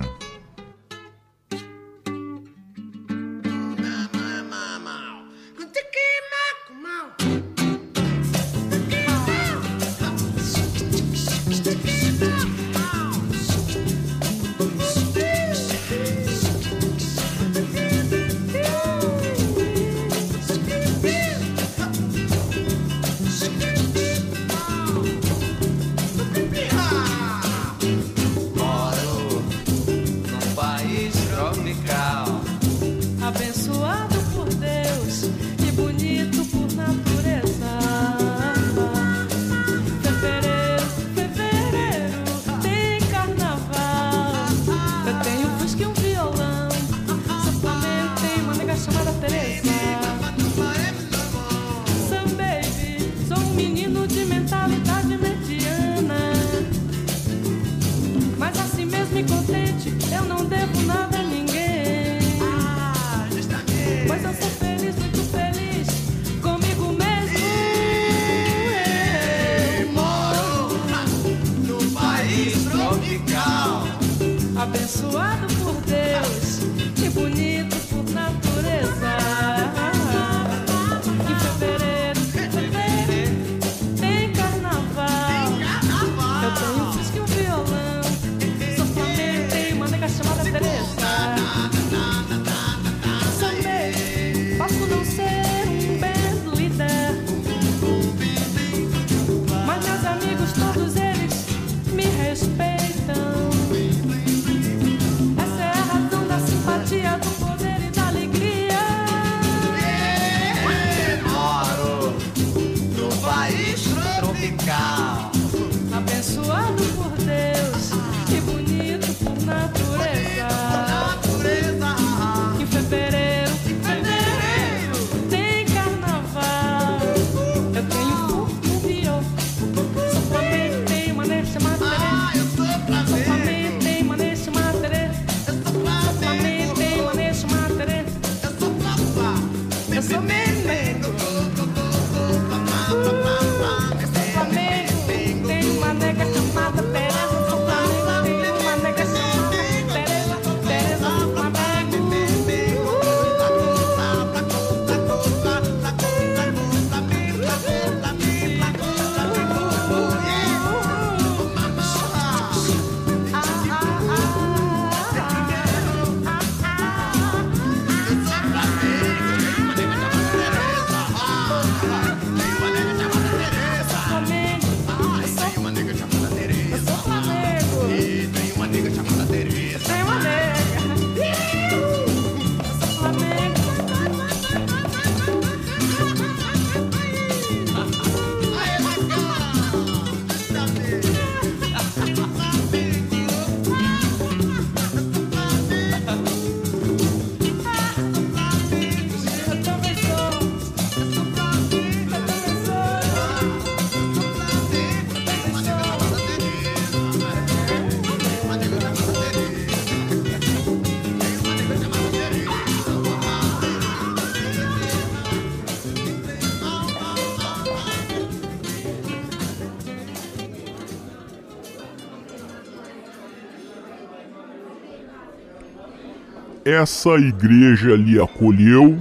Essa igreja lhe acolheu,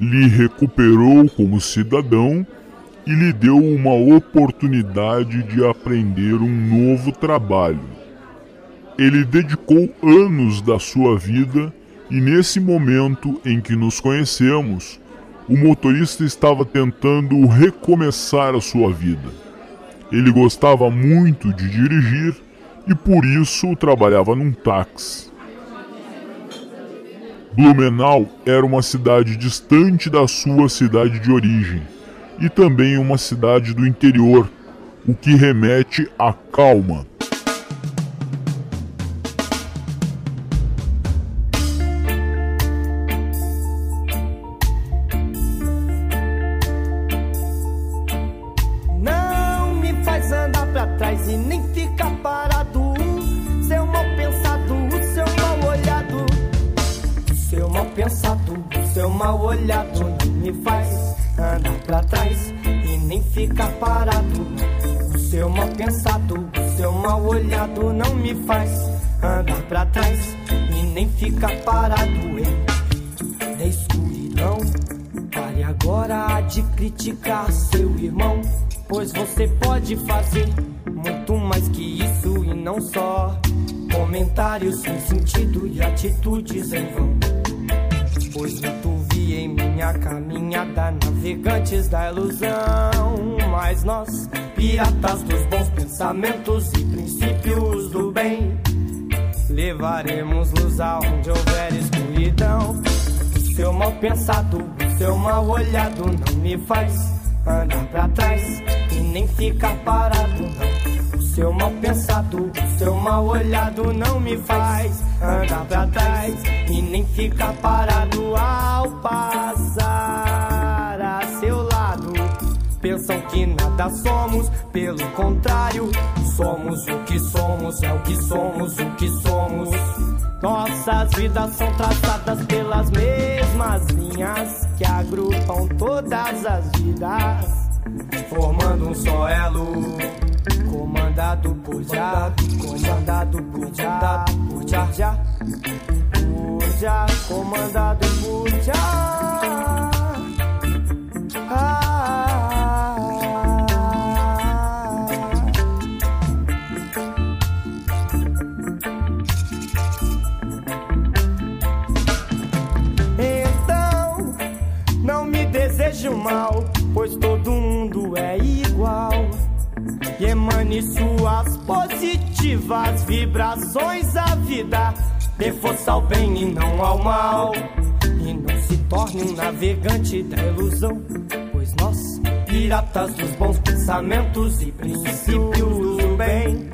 lhe recuperou como cidadão e lhe deu uma oportunidade de aprender um novo trabalho. Ele dedicou anos da sua vida e, nesse momento em que nos conhecemos, o motorista estava tentando recomeçar a sua vida. Ele gostava muito de dirigir e por isso trabalhava num táxi. Blumenau era uma cidade distante da sua cidade de origem e também uma cidade do interior, o que remete à calma. Não me faz andar pra trás e nem seu mal olhado. Me faz andar pra trás e nem ficar parado. O seu mal pensado, o seu mal olhado. Não me faz andar pra trás e nem ficar parado. Hein? Da escuridão. Pare agora de criticar seu irmão, pois você pode fazer muito mais que isso e não só comentários sem sentido e atitudes em vão. Pois muito minha caminhada navegantes da ilusão, mas nós, piratas dos bons pensamentos e princípios do bem, levaremos luz aonde houver escuridão. Seu mal pensado, seu mal olhado não me faz andar pra trás e nem ficar parado, não. Seu mal pensado, seu mal olhado não me faz andar pra trás e nem ficar parado ao passar Pensam que nada somos, pelo contrário, somos o que somos, é o que somos, o que somos. Nossas vidas são traçadas pelas mesmas linhas que agrupam todas as vidas, formando um só elo comandado por já, comandado por já, por já, já, por já, comandado por já. Então, mal, pois todo mundo é igual. E emane suas positivas vibrações à vida. Dê força ao bem e não ao mal. E não se torne um navegante da ilusão. Pois nós, piratas dos bons pensamentos e princípios do bem,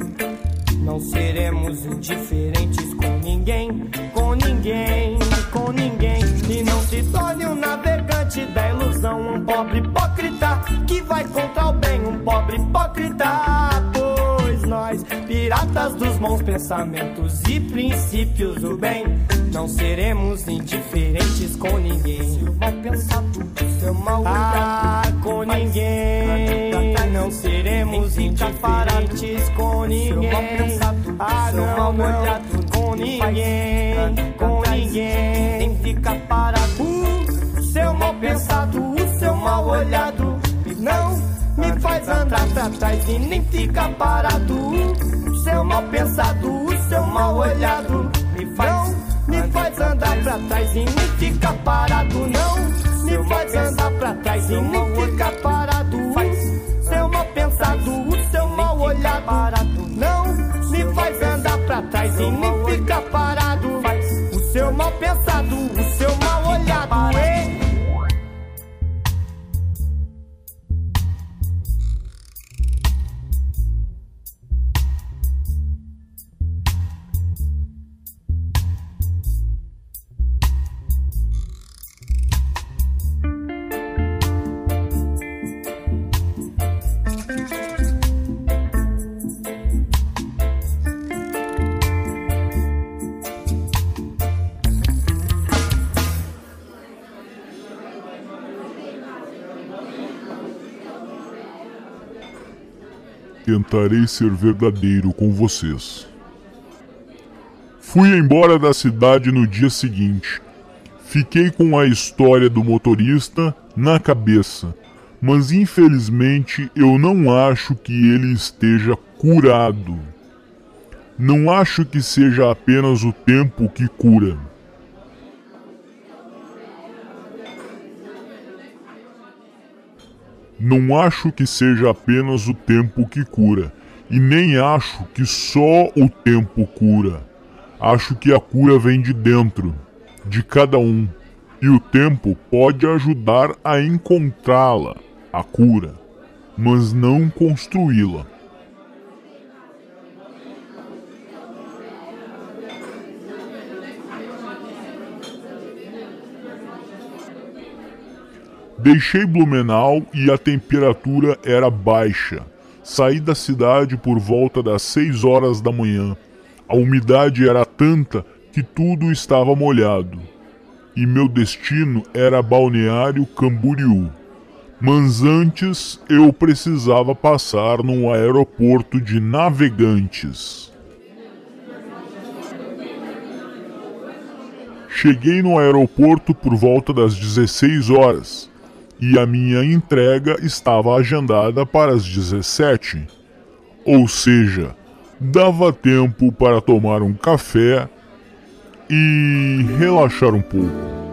não seremos indiferentes com ninguém, com ninguém, com ninguém. E não se torne um navegante da ilusão, um pobre hipócrita que vai contra o bem, um pobre hipócrita. Pois nós, piratas dos bons pensamentos e princípios do bem, não seremos indiferentes com ninguém. Seu mal pensado, seu mal ah, com ninguém. Não seremos indiferentes com ninguém. Ah, não, não, com ninguém, com ninguém. Nem fica parado. O seu mal pensado, o seu mal olhado. Não me faz andar pra trás e nem fica parado. O seu mal pensado, o seu mal olhado. Me faz, me faz andar pra trás e nem fica parado. Não me faz andar pra trás e nem fica parado. Seu mal pensado, o seu mal olhado. Não me faz andar pra trás e nem fica parado. Tentarei ser verdadeiro com vocês. Fui embora da cidade no dia seguinte. Fiquei com a história do motorista na cabeça, mas infelizmente eu não acho que ele esteja curado. Não acho que seja apenas o tempo que cura. Não acho que seja apenas o tempo que cura, e nem acho que só o tempo cura. Acho que a cura vem de dentro, de cada um, e o tempo pode ajudar a encontrá-la, a cura, mas não construí-la. Deixei Blumenau e a temperatura era baixa. Saí da cidade por volta das 6 horas da manhã. A umidade era tanta que tudo estava molhado. E meu destino era Balneário Camboriú. Mas antes eu precisava passar no aeroporto de Navegantes. Cheguei no aeroporto por volta das 16 horas e a minha entrega estava agendada para as 17. Ou seja, dava tempo para tomar um café e relaxar um pouco.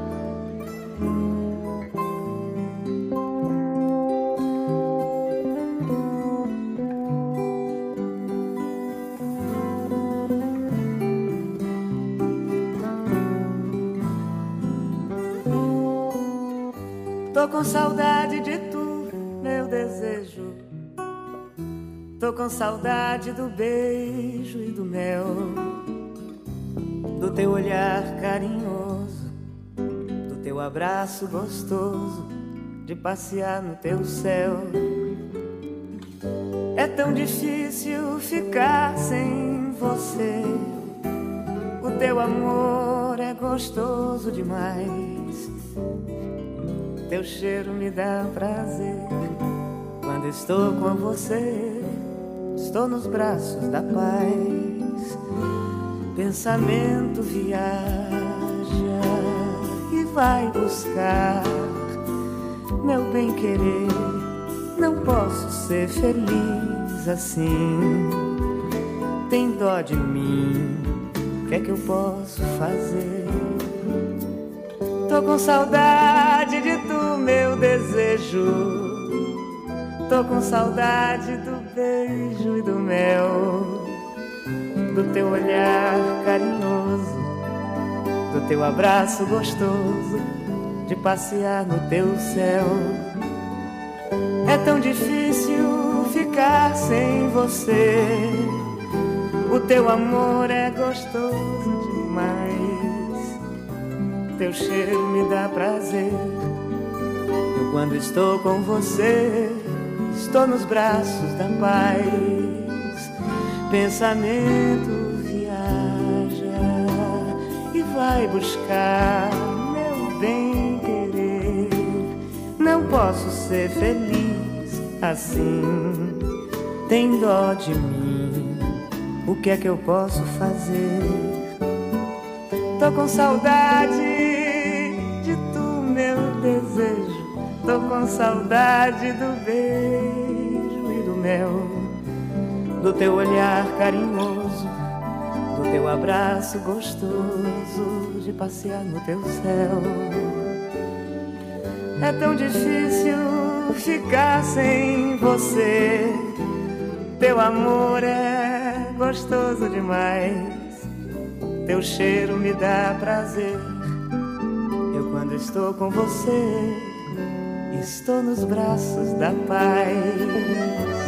Tô com saudade de tu, meu desejo. Tô com saudade do beijo e do mel, do teu olhar carinhoso, do teu abraço gostoso, de passear no teu céu. É tão difícil ficar sem você. O teu amor é gostoso demais. Teu cheiro me dá prazer quando estou com você. estou nos braços da paz. Pensamento viaja e vai buscar meu bem querer. Não posso ser feliz assim. Tem dó de mim, o que é que eu posso fazer? Tô com saudade meu desejo. Tô com saudade do beijo e do mel, do teu olhar carinhoso, do teu abraço gostoso, de passear no teu céu. É tão difícil ficar sem você. O teu amor é gostoso demais. Teu cheiro me dá prazer. Quando estou com você estou nos braços da paz. Pensamento viaja e vai buscar meu bem querer. Não posso ser feliz assim. Tem dó de mim. O que é que eu posso fazer? Tô com saudade com saudade do beijo e do mel, do teu olhar carinhoso, do teu abraço gostoso, de passear no teu céu. É tão difícil ficar sem você. Teu amor é gostoso demais. Teu cheiro me dá prazer. Eu quando estou com você estou nos braços da paz.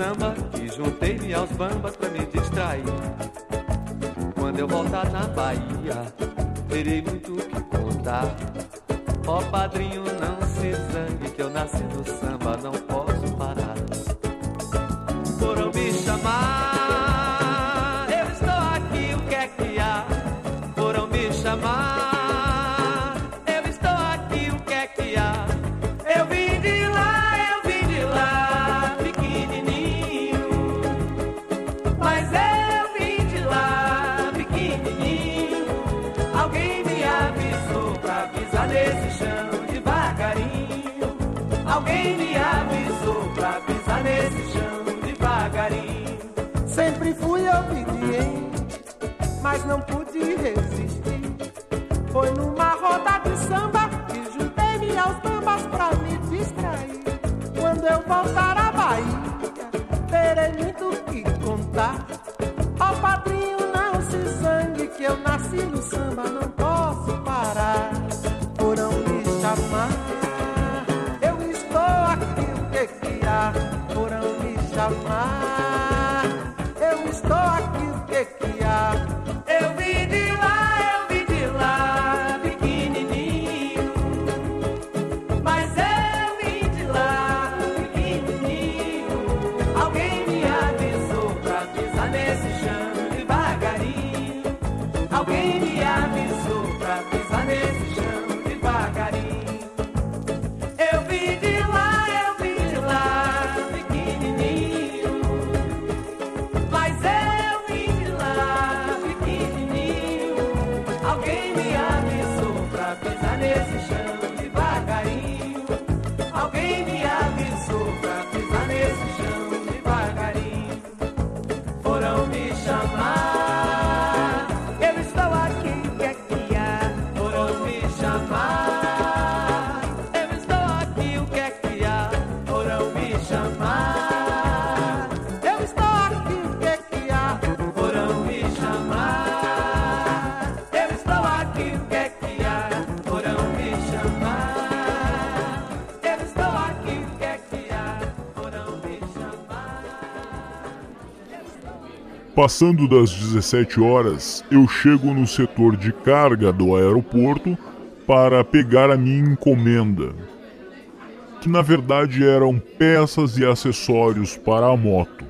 Samba que juntei-me aos bambas pra me distrair. Sempre fui obediente, mas não pude resistir. Foi numa roda de samba que juntei-me aos bambas pra me distrair. Quando eu voltar à Bahia, terei muito o que contar. Ó padrinho, não se zangue que eu nasci no samba, não posso Passando das 17 horas, eu chego no setor de carga do aeroporto para pegar a minha encomenda, que na verdade eram peças e acessórios para a moto.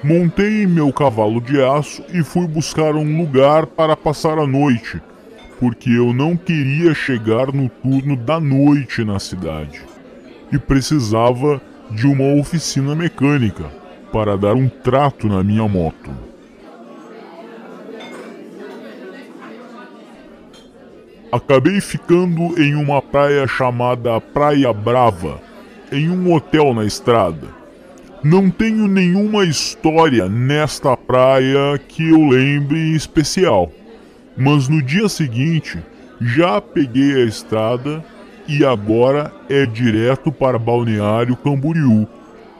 Montei meu cavalo de aço e fui buscar um lugar para passar a noite, porque eu não queria chegar no turno da noite na cidade e precisava de uma oficina mecânica para dar um trato na minha moto. Acabei ficando em uma praia chamada Praia Brava, em um hotel na estrada. Não tenho nenhuma história nesta praia que eu lembre em especial, mas no dia seguinte já peguei a estrada e agora é direto para Balneário Camboriú,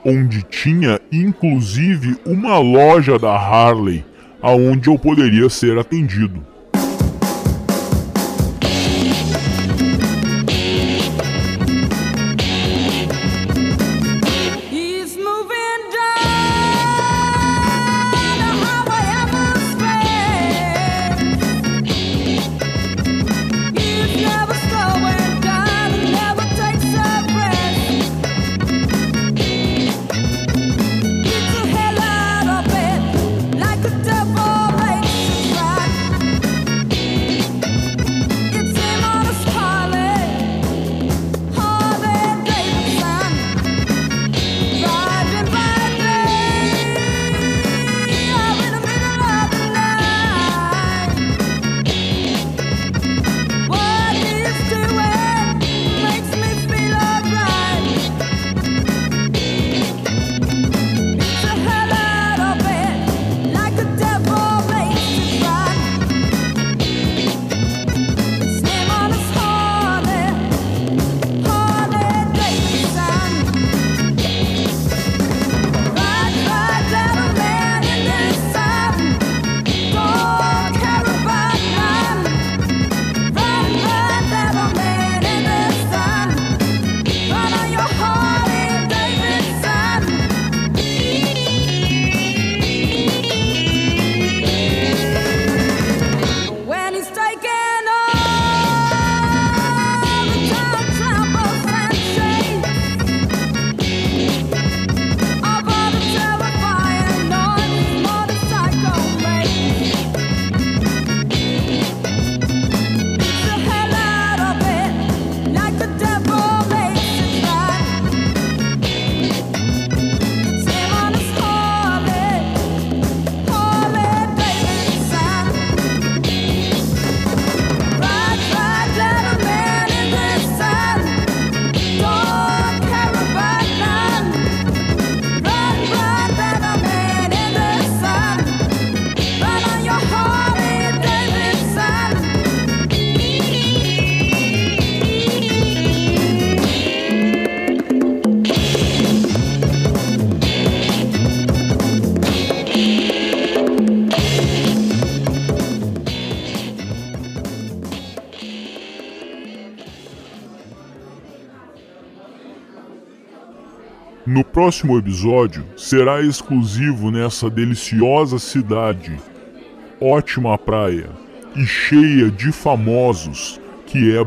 onde tinha inclusive uma loja da Harley, aonde eu poderia ser atendido. Próximo episódio será exclusivo nessa deliciosa cidade, ótima praia e cheia de famosos que é